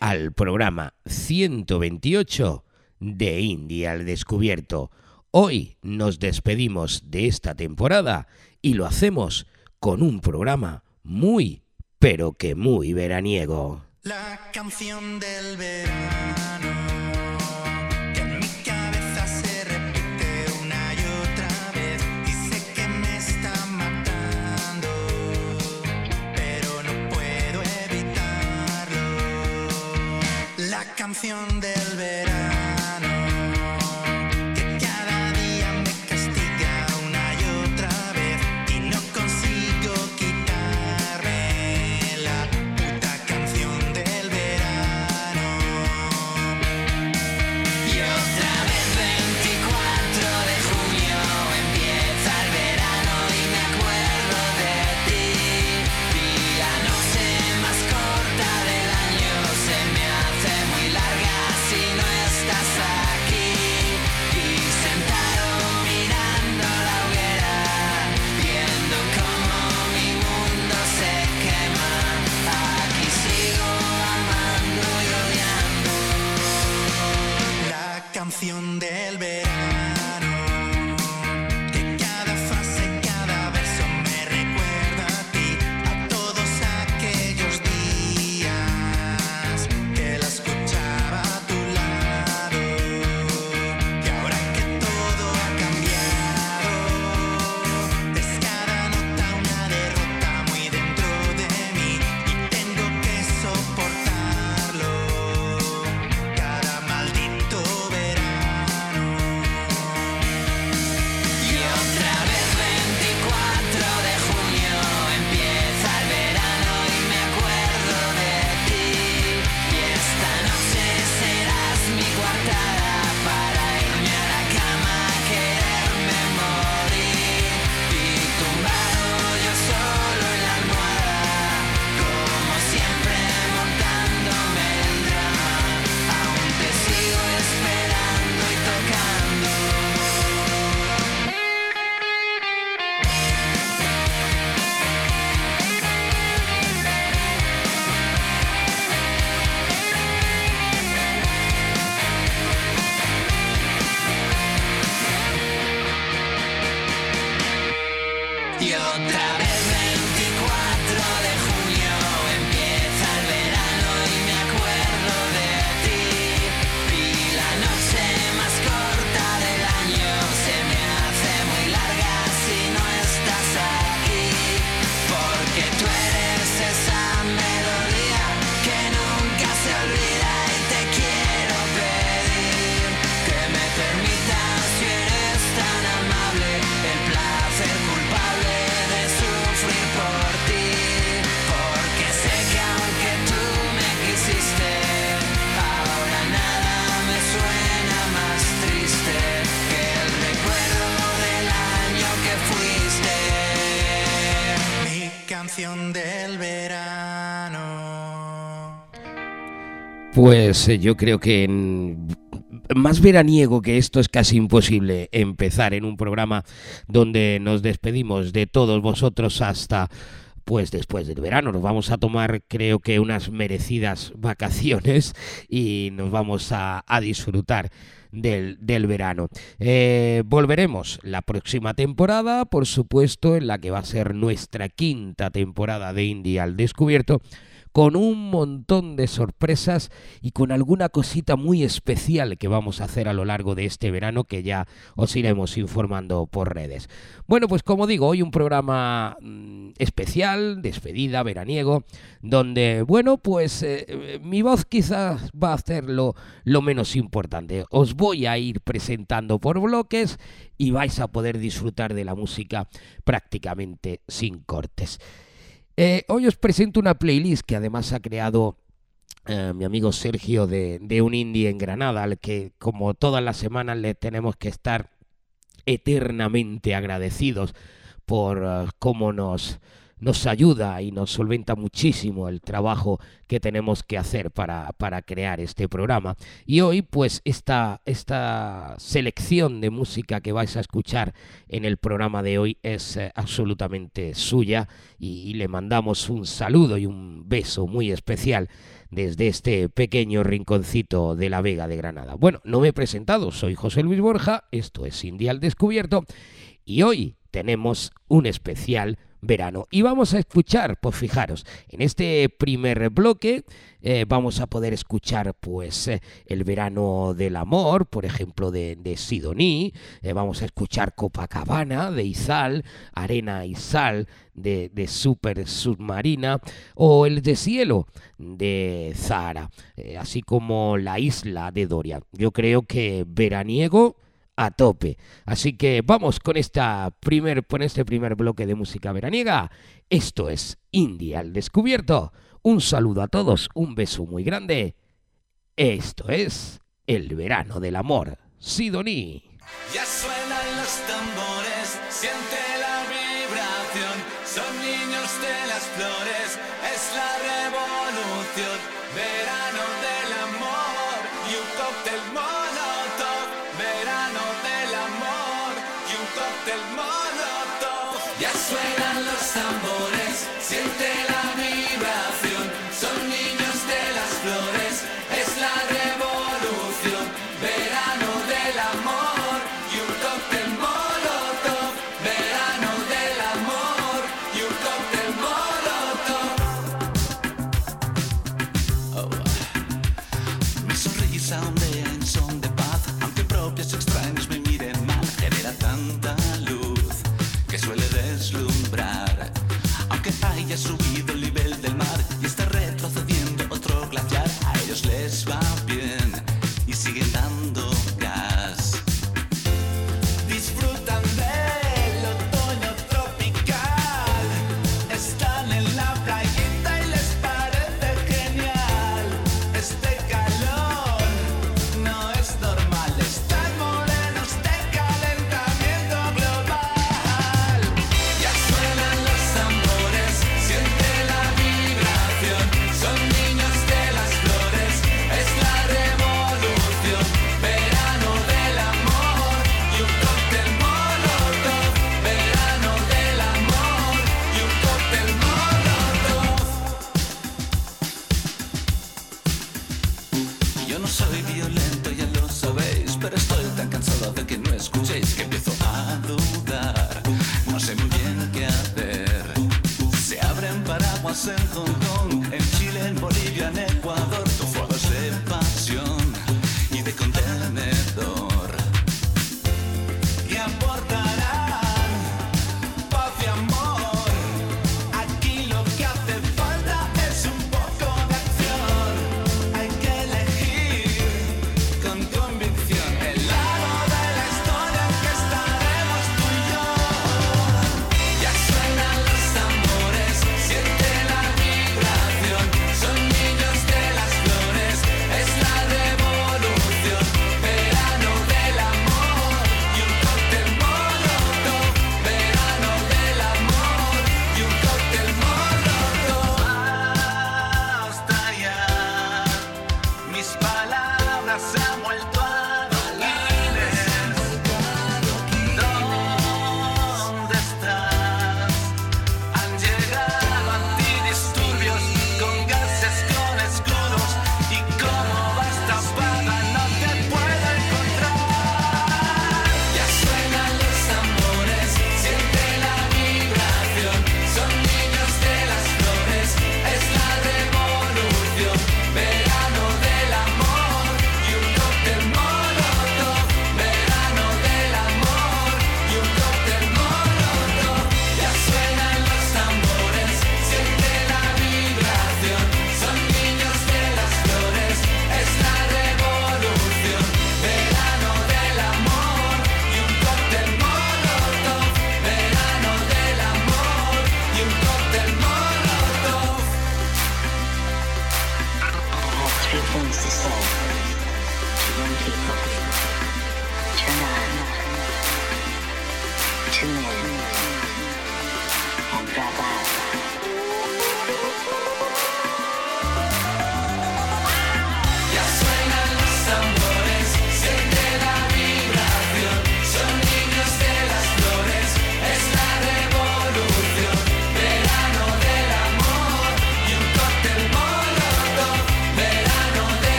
al programa 128 de India al Descubierto. Hoy nos despedimos de esta temporada y lo hacemos con un programa muy, pero que muy veraniego. La canción del verano canción del del verano. Pues eh, yo creo que más veraniego que esto es casi imposible empezar en un programa donde nos despedimos de todos vosotros hasta pues después del verano. Nos vamos a tomar creo que unas merecidas vacaciones y nos vamos a disfrutar del, del verano. Eh, volveremos la próxima temporada, por supuesto, en la que va a ser nuestra quinta temporada de Indie al Descubierto con un montón de sorpresas y con alguna cosita muy especial que vamos a hacer a lo largo de este verano que ya os iremos informando por redes. Bueno, pues como digo, hoy un programa mm, especial, despedida, veraniego, donde, bueno, pues eh, mi voz quizás va a hacer lo, lo menos importante. Os voy a ir presentando por bloques y vais a poder disfrutar de la música prácticamente sin cortes. Eh, hoy os presento una playlist que además ha creado eh, mi amigo Sergio de, un indie en Granada, al que como todas las semanas le tenemos que estar eternamente agradecidos por uh, cómo nos, nos ayuda y nos solventa muchísimo el trabajo que tenemos que hacer para, para crear este programa. Y hoy, pues, esta, esta selección de música que vais a escuchar en el programa de hoy es eh, absolutamente suya y, y le mandamos un saludo y un beso muy especial desde este pequeño rinconcito de la Vega de Granada. Bueno, no me he presentado, soy José Luis Borja, esto es India al Descubierto y hoy tenemos un especial verano. Y vamos a escuchar, pues fijaros, en este primer bloque eh, vamos a poder escuchar pues eh, el verano del amor, por ejemplo, de, de Sidoní, eh, vamos a escuchar Copacabana de Izal, Arena y Sal de, de Super Submarina, o el de Cielo de Zahara, así como la isla de Doria. Yo creo que veraniego a tope. Así que vamos con primer, con este primer bloque de música veraniega. Esto es India al descubierto. Un saludo a todos, un beso muy grande. Esto es el verano del amor. Sidoní.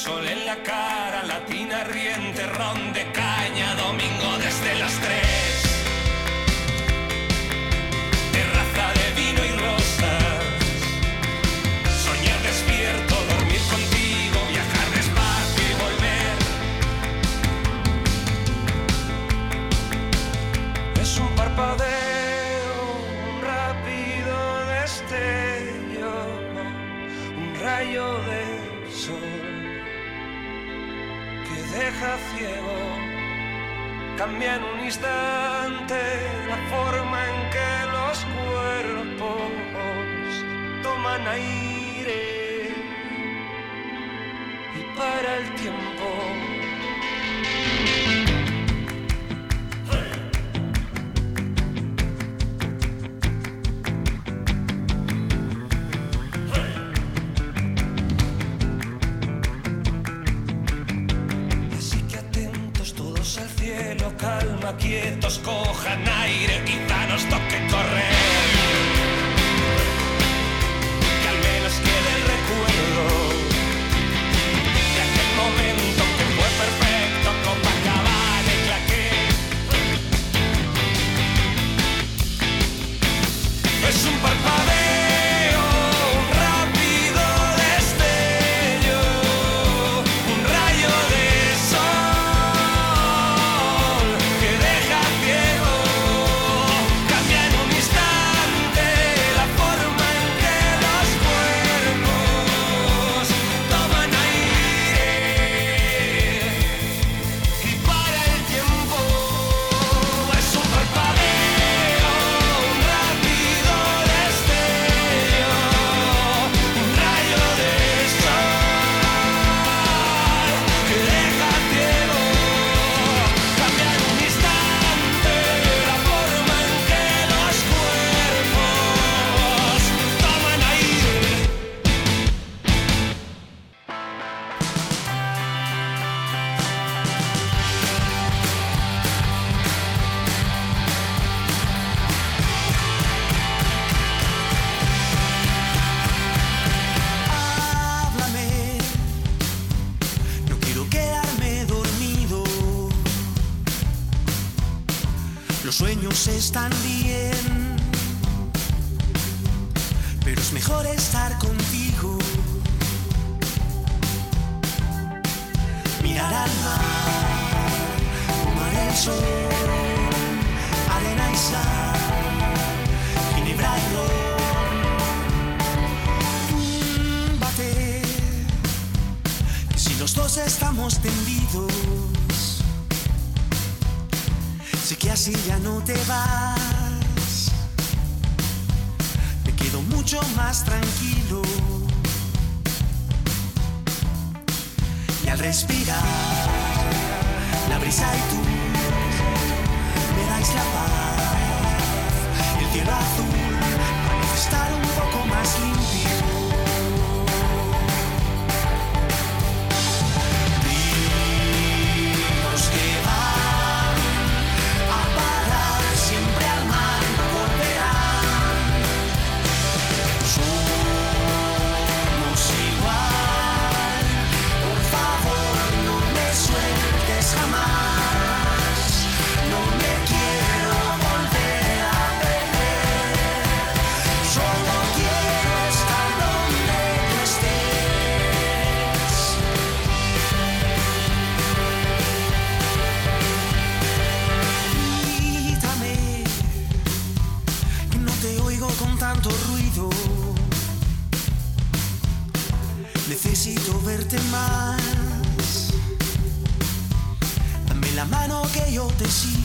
sol en la cara, latina riente, ron de caña, domingo desde las tres. deja ciego. Cambia en un instante la forma en que los cuerpos toman aire y para el tiempo. más tranquilo. Y al respirar, la brisa y tú me dais la paz. El cielo azul, manifestar un poco más limpio. の芸よ弟子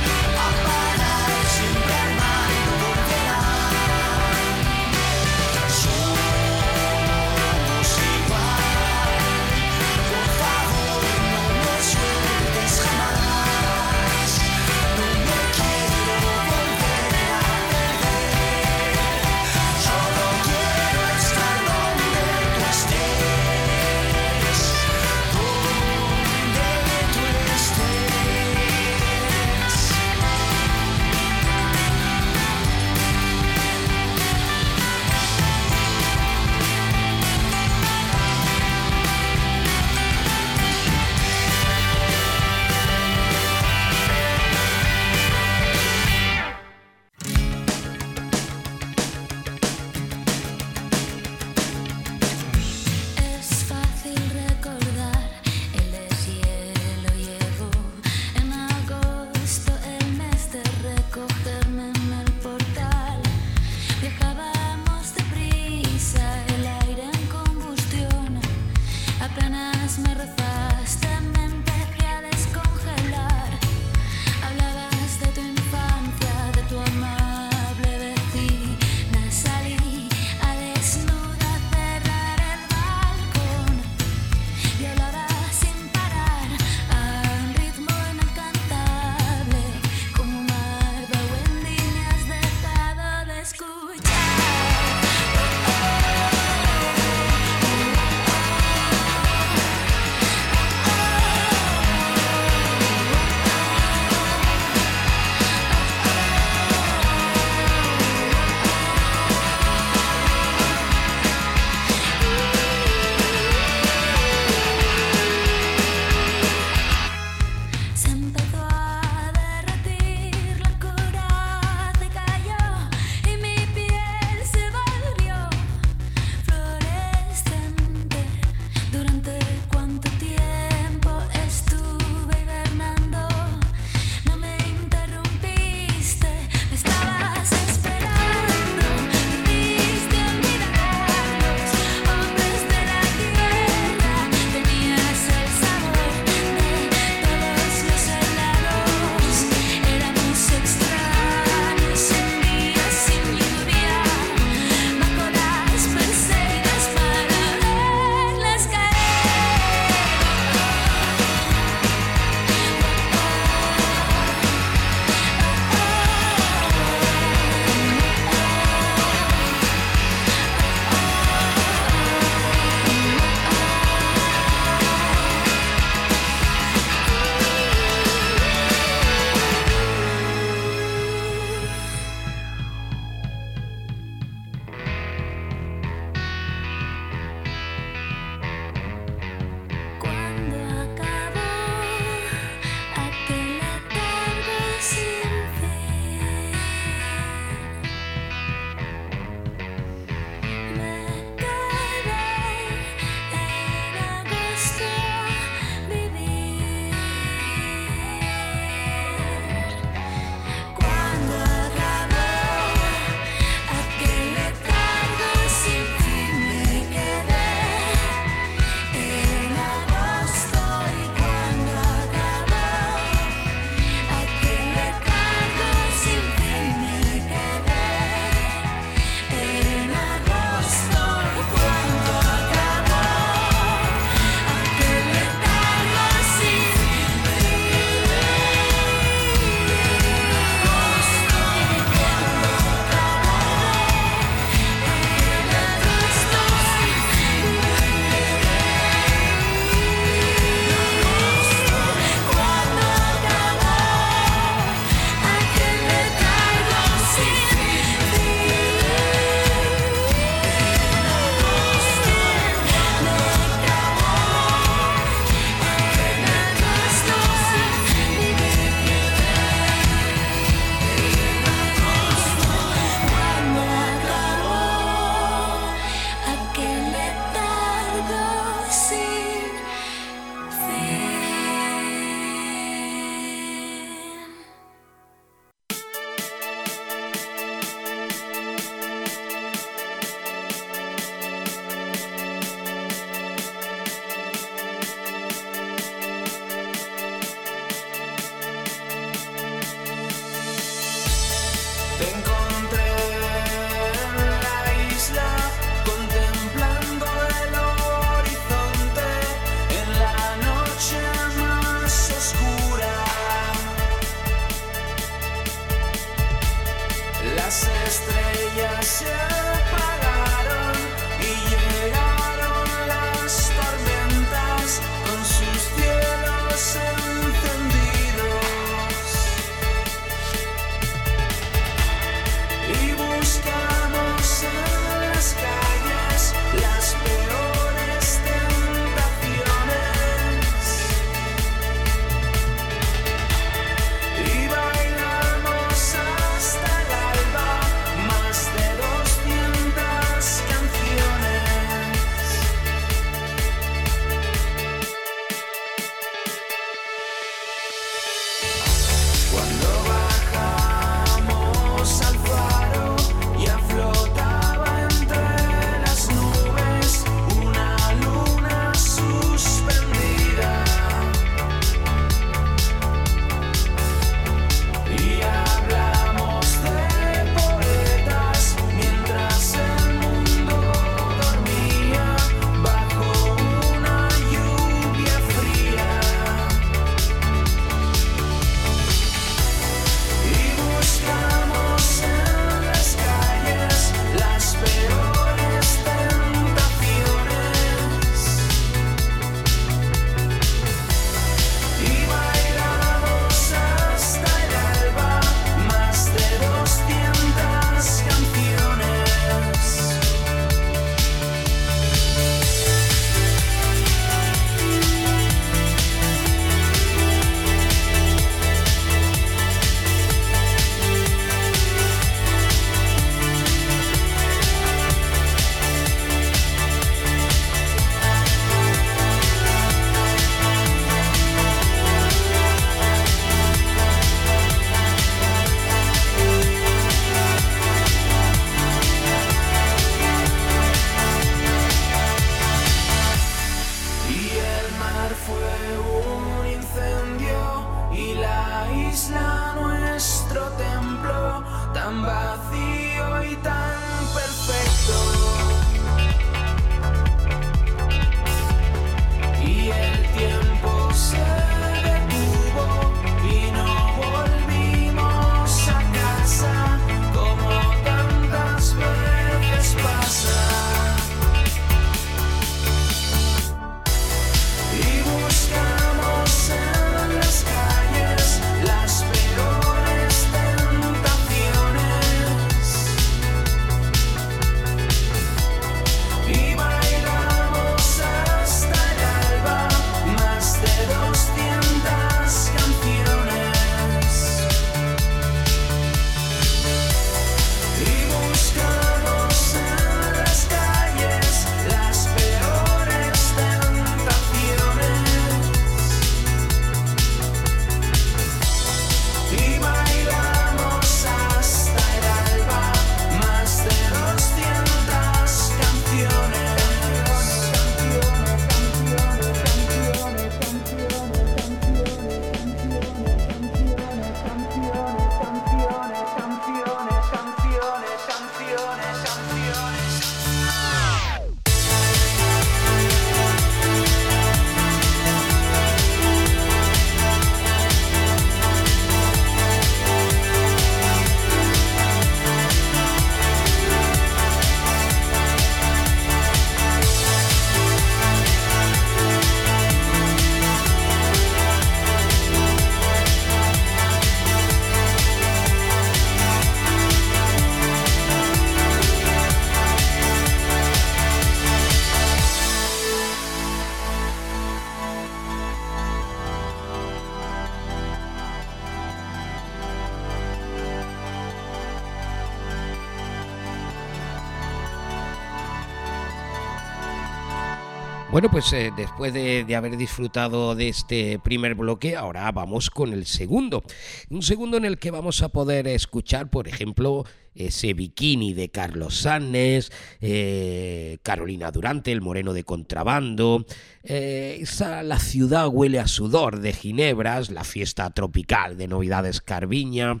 Bueno, pues eh, después de, haber disfrutado de este primer bloque, ahora vamos con el segundo. Un segundo en el que vamos a poder escuchar, por ejemplo, ese bikini de Carlos Sannes, eh, Carolina Durante, el moreno de contrabando, eh, esa La ciudad huele a sudor de Ginebras, la fiesta tropical de Novedades Carviña,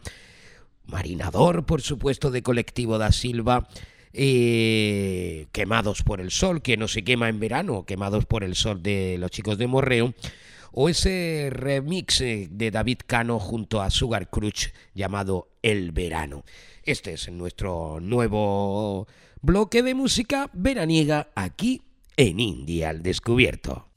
Marinador, por supuesto, de Colectivo da Silva, eh, Quemados por el Sol, que no se quema en verano, Quemados por el Sol de los chicos de Morreo, o ese remix eh, de David Cano junto a Sugar Crush llamado El Verano. Este es nuestro nuevo bloque de música veraniega aquí en India al Descubierto.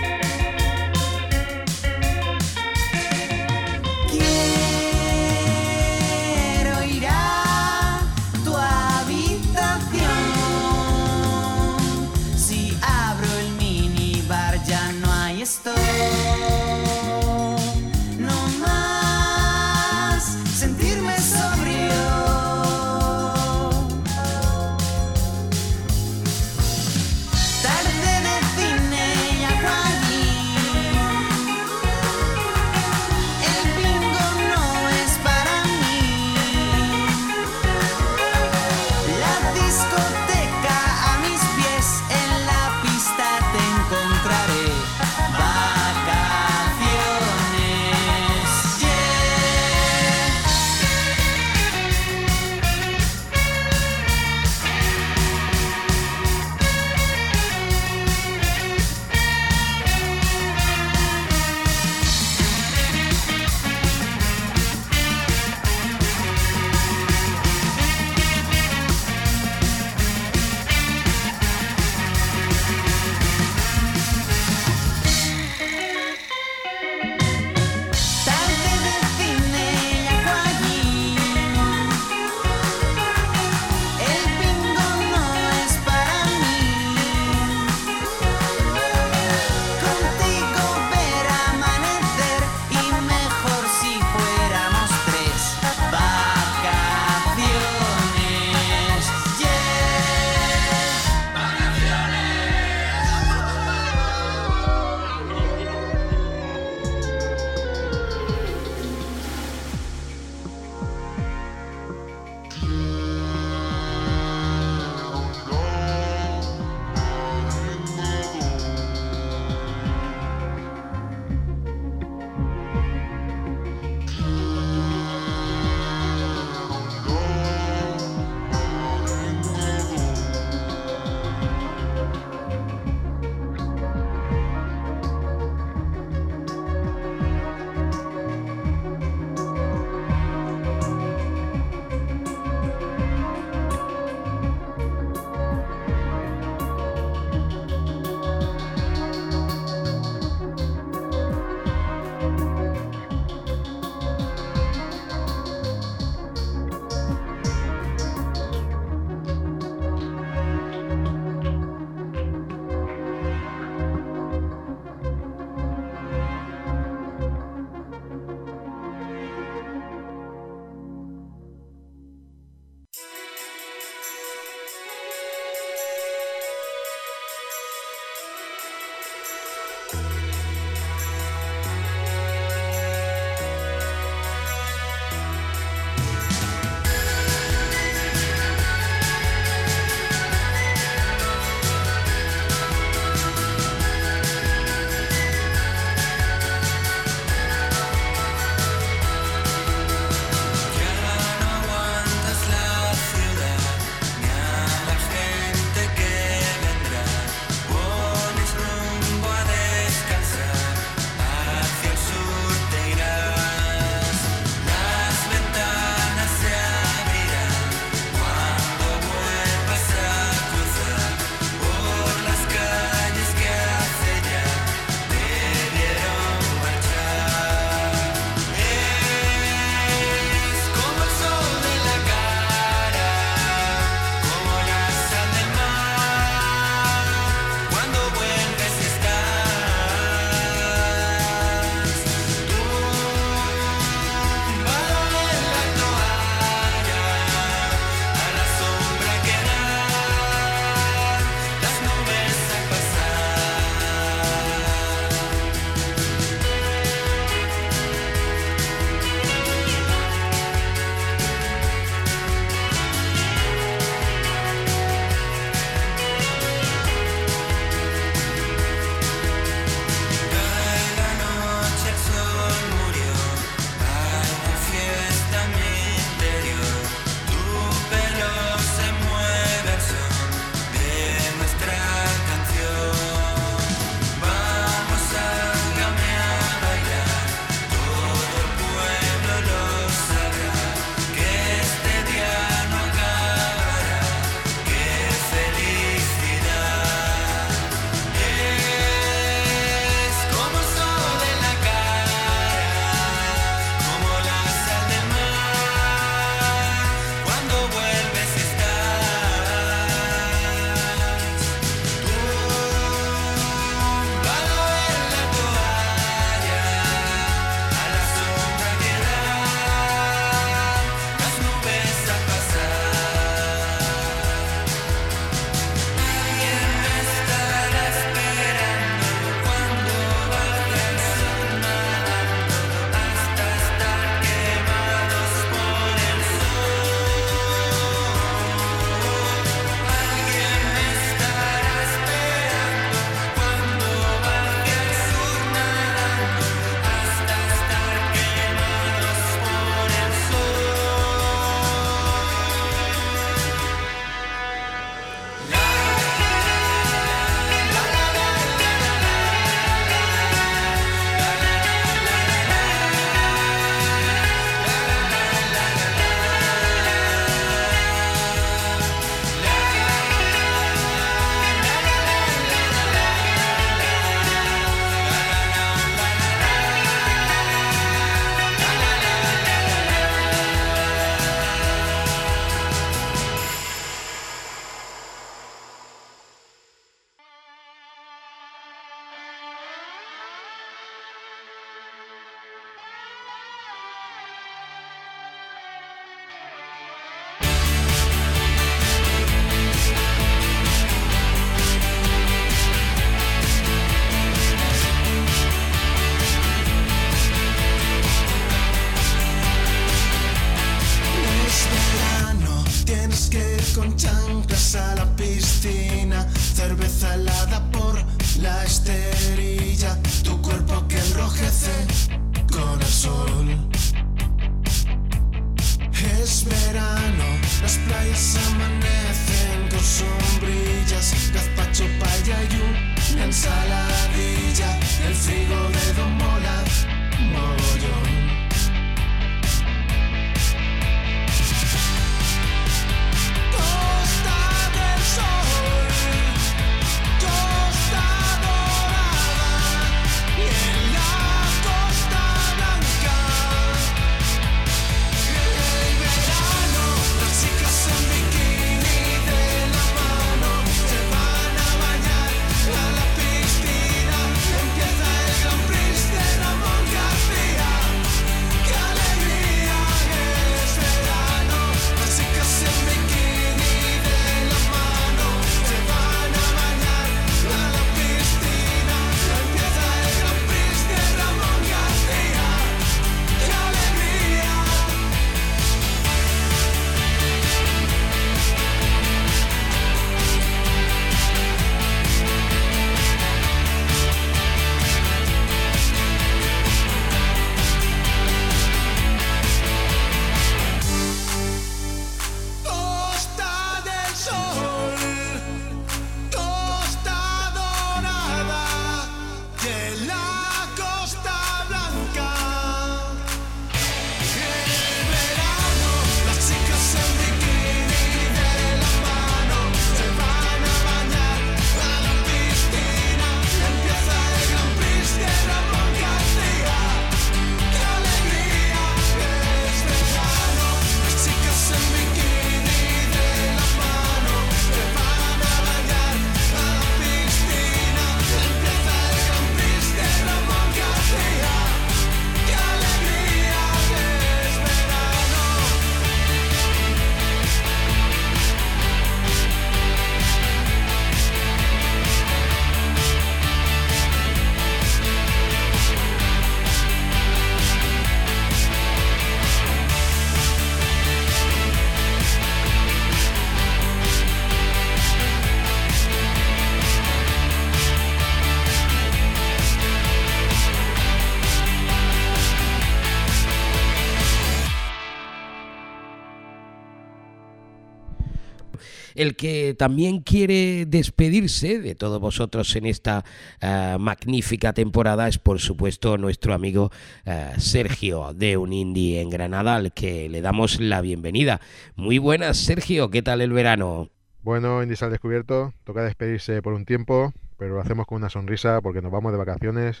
El que también quiere despedirse de todos vosotros en esta eh, magnífica temporada es, por supuesto, nuestro amigo eh, Sergio de Un Indie en Granada, al que le damos la bienvenida. Muy buenas, Sergio, ¿qué tal el verano? Bueno, Indies al descubierto, toca despedirse por un tiempo, pero lo hacemos con una sonrisa porque nos vamos de vacaciones,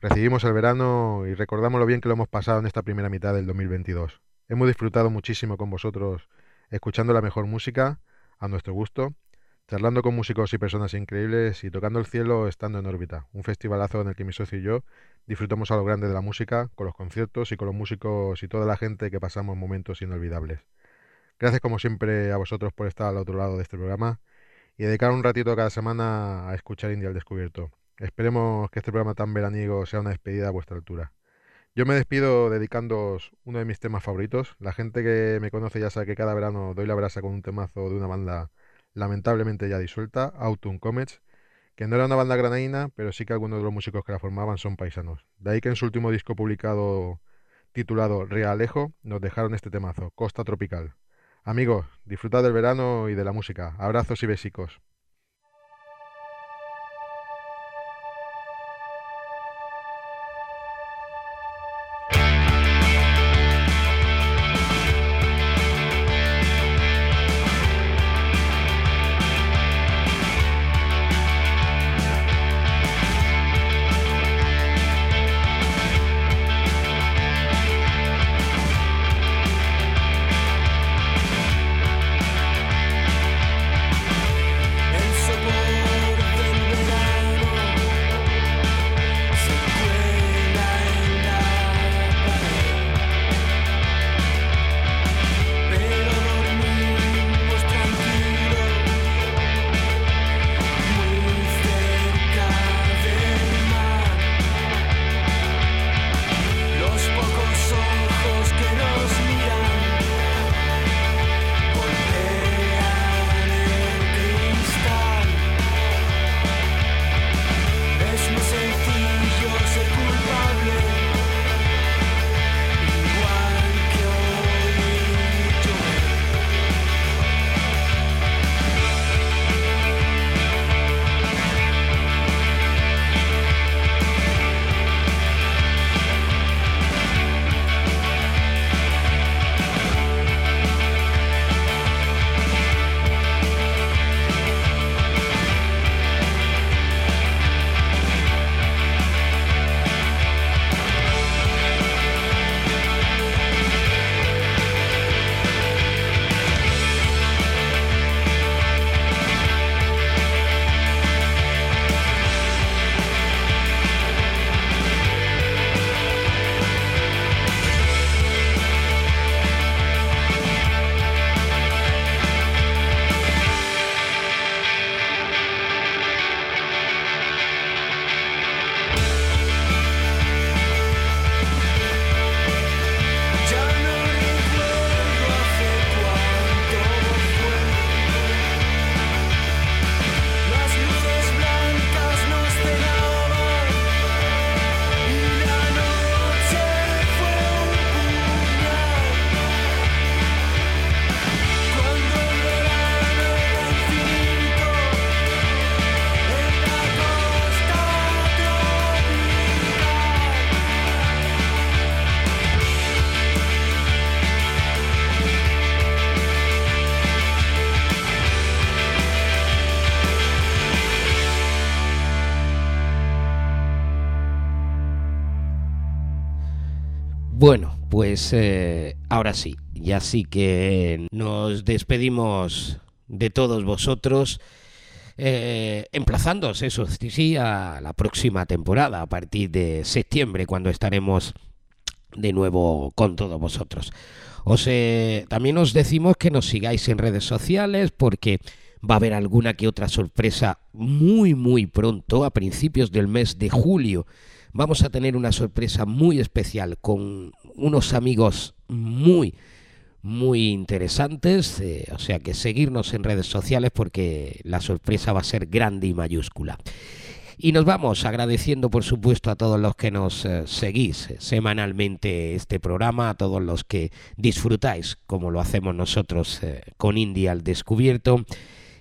recibimos el verano y recordamos lo bien que lo hemos pasado en esta primera mitad del 2022. Hemos disfrutado muchísimo con vosotros escuchando la mejor música, a nuestro gusto, charlando con músicos y personas increíbles y tocando el cielo estando en órbita. Un festivalazo en el que mi socio y yo disfrutamos a lo grande de la música, con los conciertos y con los músicos y toda la gente que pasamos momentos inolvidables. Gracias como siempre a vosotros por estar al otro lado de este programa y dedicar un ratito cada semana a escuchar Indie al Descubierto. Esperemos que este programa tan veraniego sea una despedida a vuestra altura. Yo me despido dedicándoos uno de mis temas favoritos. La gente que me conoce ya sabe que cada verano doy la brasa con un temazo de una banda lamentablemente ya disuelta, Autumn Comets, que no era una banda granadina, pero sí que algunos de los músicos que la formaban son paisanos. De ahí que en su último disco publicado titulado Realejo nos dejaron este temazo, Costa Tropical. Amigos, disfrutad del verano y de la música. Abrazos y besicos. Pues eh, ahora sí, ya sí que nos despedimos de todos vosotros, eh, eso sí, a la próxima temporada, a partir de septiembre, cuando estaremos de nuevo con todos vosotros. Os, eh, también os decimos que nos sigáis en redes sociales porque va a haber alguna que otra sorpresa muy muy pronto, a principios del mes de julio. Vamos a tener una sorpresa muy especial con unos amigos muy muy interesantes, eh, o sea que seguirnos en redes sociales porque la sorpresa va a ser grande y mayúscula. Y nos vamos agradeciendo, por supuesto, a todos los que nos eh, seguís semanalmente este programa, a todos los que disfrutáis, como lo hacemos nosotros eh, con India al descubierto.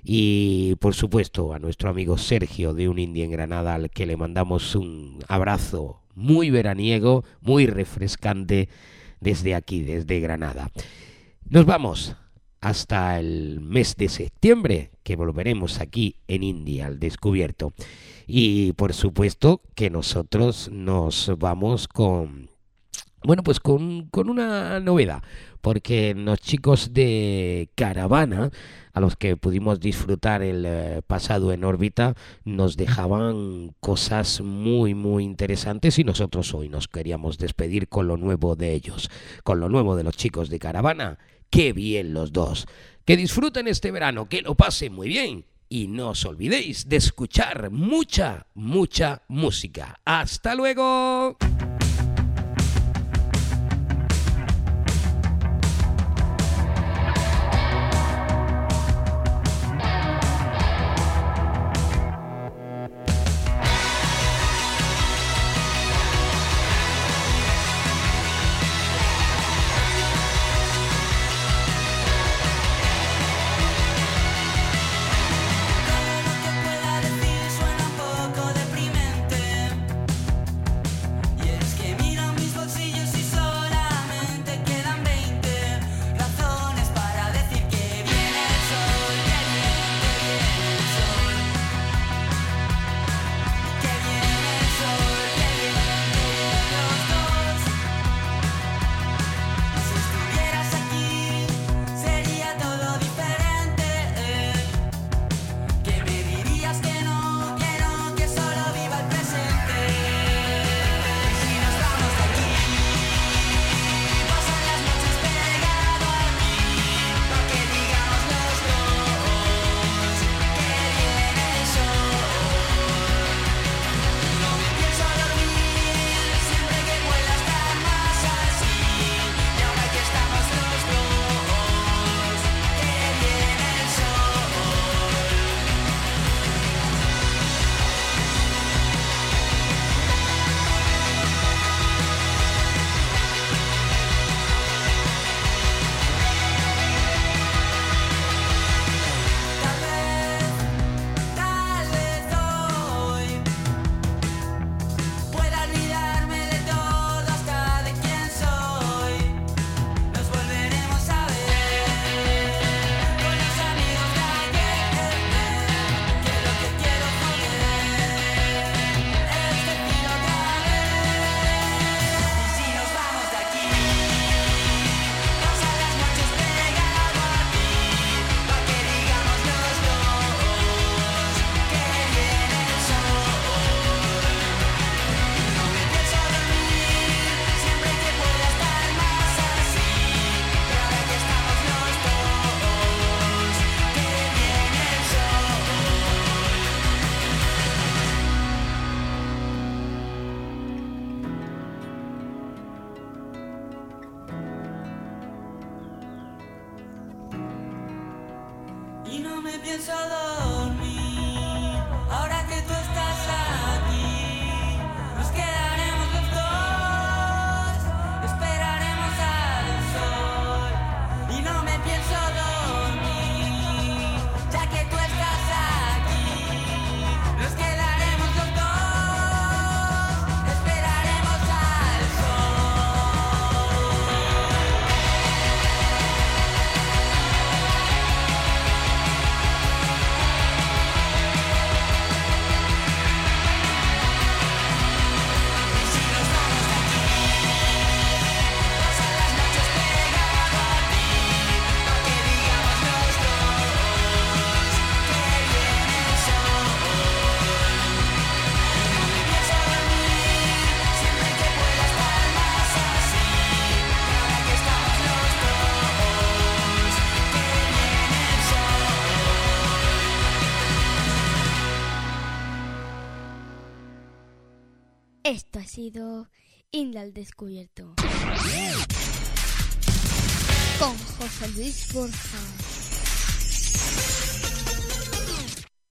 Y por supuesto a nuestro amigo Sergio de Un India en Granada, al que le mandamos un abrazo muy veraniego, muy refrescante desde aquí, desde Granada. Nos vamos hasta el mes de septiembre, que volveremos aquí en India al descubierto. Y por supuesto que nosotros nos vamos con, bueno, pues con, con una novedad, porque los chicos de Caravana, a los que pudimos disfrutar el eh, pasado en órbita, nos dejaban cosas muy, muy interesantes y nosotros hoy nos queríamos despedir con lo nuevo de ellos, con lo nuevo de los chicos de Caravana. Qué bien los dos. Que disfruten este verano, que lo pasen muy bien. Y no os olvidéis de escuchar mucha, mucha música. ¡Hasta luego! Sido Inda al Descubierto. Con José Luis Borja.